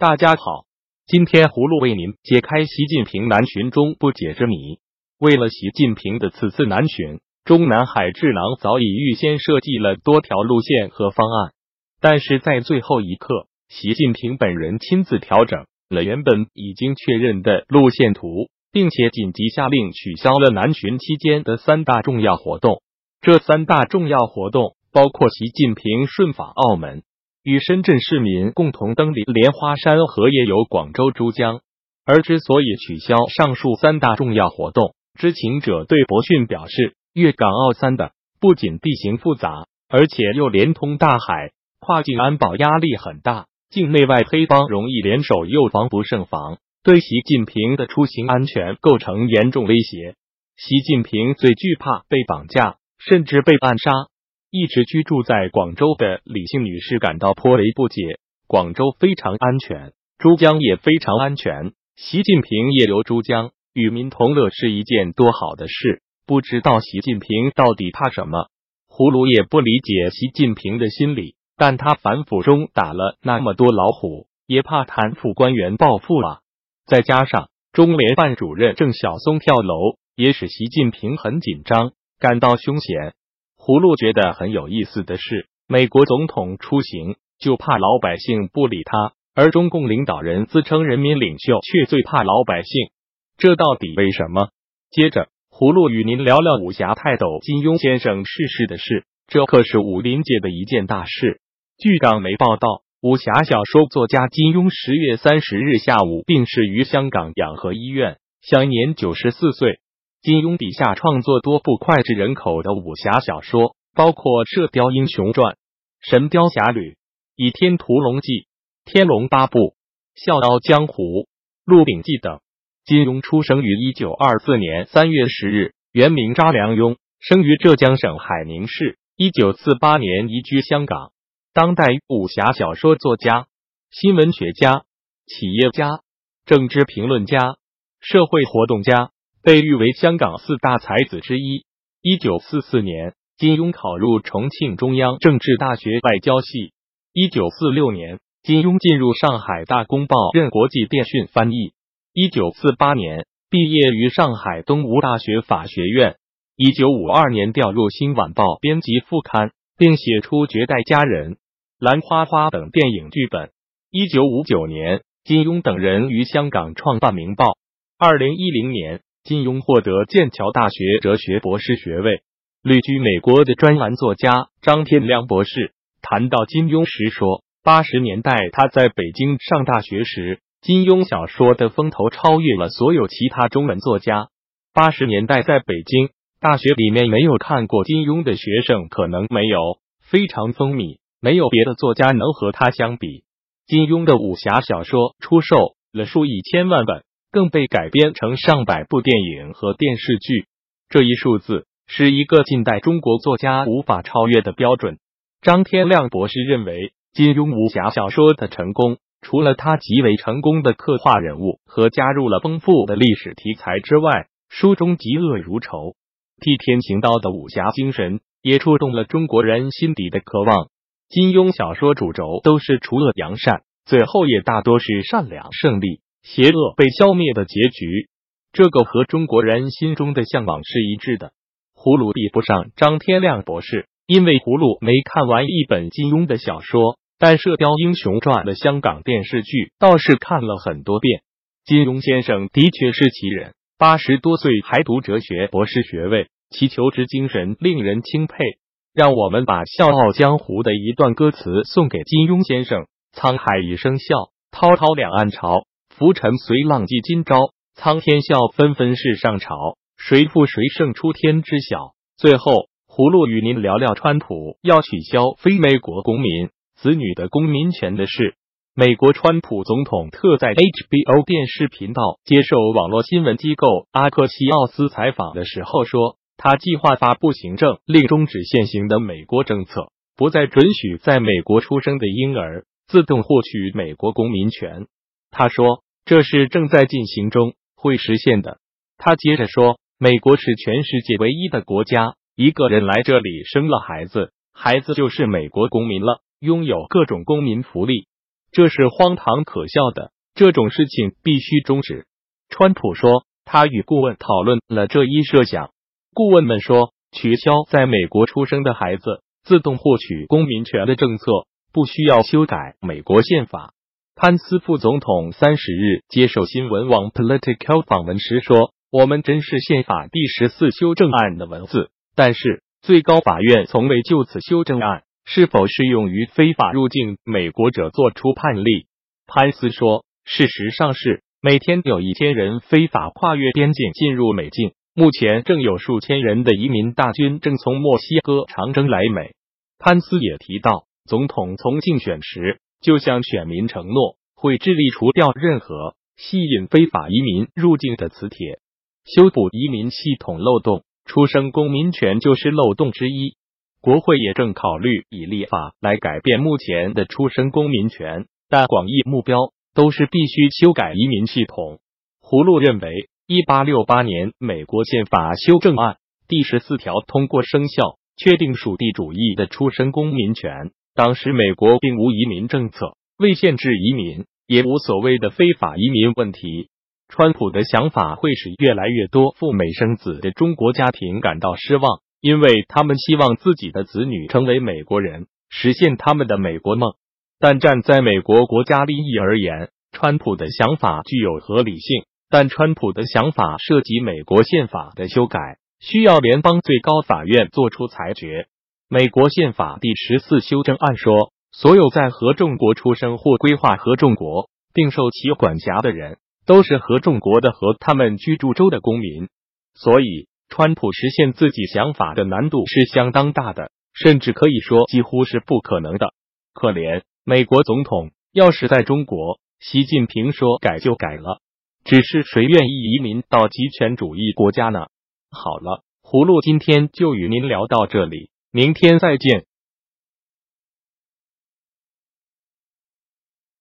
大家好，今天葫芦为您解开习近平南巡中不解之谜。为了习近平的此次南巡，中南海智囊早已预先设计了多条路线和方案，但是在最后一刻，习近平本人亲自调整了原本已经确认的路线图，并且紧急下令取消了南巡期间的三大重要活动。这三大重要活动包括习近平顺访澳门。与深圳市民共同登临莲花山和夜游广州、珠江。而之所以取消上述三大重要活动，知情者对博讯表示，粤港澳三的不仅地形复杂，而且又连通大海，跨境安保压力很大，境内外黑帮容易联手，又防不胜防，对习近平的出行安全构成严重威胁。习近平最惧怕被绑架，甚至被暗杀。一直居住在广州的李姓女士感到颇为不解。广州非常安全，珠江也非常安全。习近平夜游珠江，与民同乐是一件多好的事。不知道习近平到底怕什么？葫芦也不理解习近平的心理，但他反腐中打了那么多老虎，也怕贪腐官员报复啊。再加上中联办主任郑晓松跳楼，也使习近平很紧张，感到凶险。葫芦觉得很有意思的是，美国总统出行就怕老百姓不理他，而中共领导人自称人民领袖却最怕老百姓，这到底为什么？接着，葫芦与您聊聊武侠泰斗金庸先生逝世的事，这可是武林界的一件大事。据港媒报道，武侠小说作家金庸十月三十日下午病逝于香港养和医院，享年九十四岁。金庸笔下创作多部脍炙人口的武侠小说，包括《射雕英雄传》《神雕侠侣》《倚天屠龙记》《天龙八部》《笑傲江湖》《鹿鼎记》等。金庸出生于一九二四年三月十日，原名查良镛，生于浙江省海宁市。一九四八年移居香港。当代武侠小说作家、新闻学家、企业家、政治评论家、社会活动家。被誉为香港四大才子之一。一九四四年，金庸考入重庆中央政治大学外交系。一九四六年，金庸进入上海大公报任国际电讯翻译。一九四八年，毕业于上海东吴大学法学院。一九五二年，调入新晚报编辑副刊，并写出《绝代佳人》《兰花花》等电影剧本。一九五九年，金庸等人于香港创办《明报》。二零一零年。金庸获得剑桥大学哲学博士学位。旅居美国的专栏作家张天亮博士谈到金庸时说：“八十年代他在北京上大学时，金庸小说的风头超越了所有其他中文作家。八十年代在北京大学里面没有看过金庸的学生可能没有，非常风靡，没有别的作家能和他相比。金庸的武侠小说出售了数以千万本。”更被改编成上百部电影和电视剧，这一数字是一个近代中国作家无法超越的标准。张天亮博士认为，金庸武侠小说的成功，除了他极为成功的刻画人物和加入了丰富的历史题材之外，书中嫉恶如仇、替天行道的武侠精神，也触动了中国人心底的渴望。金庸小说主轴都是除恶扬善，最后也大多是善良胜利。邪恶被消灭的结局，这个和中国人心中的向往是一致的。葫芦比不上张天亮博士，因为葫芦没看完一本金庸的小说，但《射雕英雄传》的香港电视剧倒是看了很多遍。金庸先生的确是奇人，八十多岁还读哲学博士学位，其求知精神令人钦佩。让我们把《笑傲江湖》的一段歌词送给金庸先生：沧海一声笑，滔滔两岸潮。浮沉随浪迹今朝，苍天笑，纷纷是上朝。谁负谁胜，出天知晓。最后，葫芦与您聊聊川普要取消非美国公民子女的公民权的事。美国川普总统特在 HBO 电视频道接受网络新闻机构阿克西奥斯采访的时候说，他计划发布行政令，终止现行的美国政策，不再准许在美国出生的婴儿自动获取美国公民权。他说。这是正在进行中，会实现的。他接着说：“美国是全世界唯一的国家，一个人来这里生了孩子，孩子就是美国公民了，拥有各种公民福利。这是荒唐可笑的。这种事情必须终止。川普说，他与顾问讨论了这一设想。顾问们说，取消在美国出生的孩子自动获取公民权的政策，不需要修改美国宪法。潘斯副总统三十日接受新闻网 Political 访问时说：“我们真是宪法第十四修正案的文字，但是最高法院从未就此修正案是否适用于非法入境美国者作出判例。”潘斯说。事实上是，每天有一千人非法跨越边境进入美境。目前正有数千人的移民大军正从墨西哥长征来美。潘斯也提到，总统从竞选时就向选民承诺，会致力除掉任何吸引非法移民入境的磁铁，修补移民系统漏洞。出生公民权就是漏洞之一。国会也正考虑以立法来改变目前的出生公民权，但广义目标。都是必须修改移民系统。葫芦认为，一八六八年美国宪法修正案第十四条通过生效，确定属地主义的出生公民权。当时美国并无移民政策，未限制移民，也无所谓的非法移民问题。川普的想法会使越来越多赴美生子的中国家庭感到失望，因为他们希望自己的子女成为美国人，实现他们的美国梦。但站在美国国家利益而言，川普的想法具有合理性。但川普的想法涉及美国宪法的修改，需要联邦最高法院作出裁决。美国宪法第十四修正案说，所有在合众国出生或规划合众国并受其管辖的人，都是合众国的和他们居住州的公民。所以，川普实现自己想法的难度是相当大的，甚至可以说几乎是不可能的。可怜。美国总统要是在中国，习近平说改就改了。只是谁愿意移民到极权主义国家呢？好了，葫芦今天就与您聊到这里，明天再见。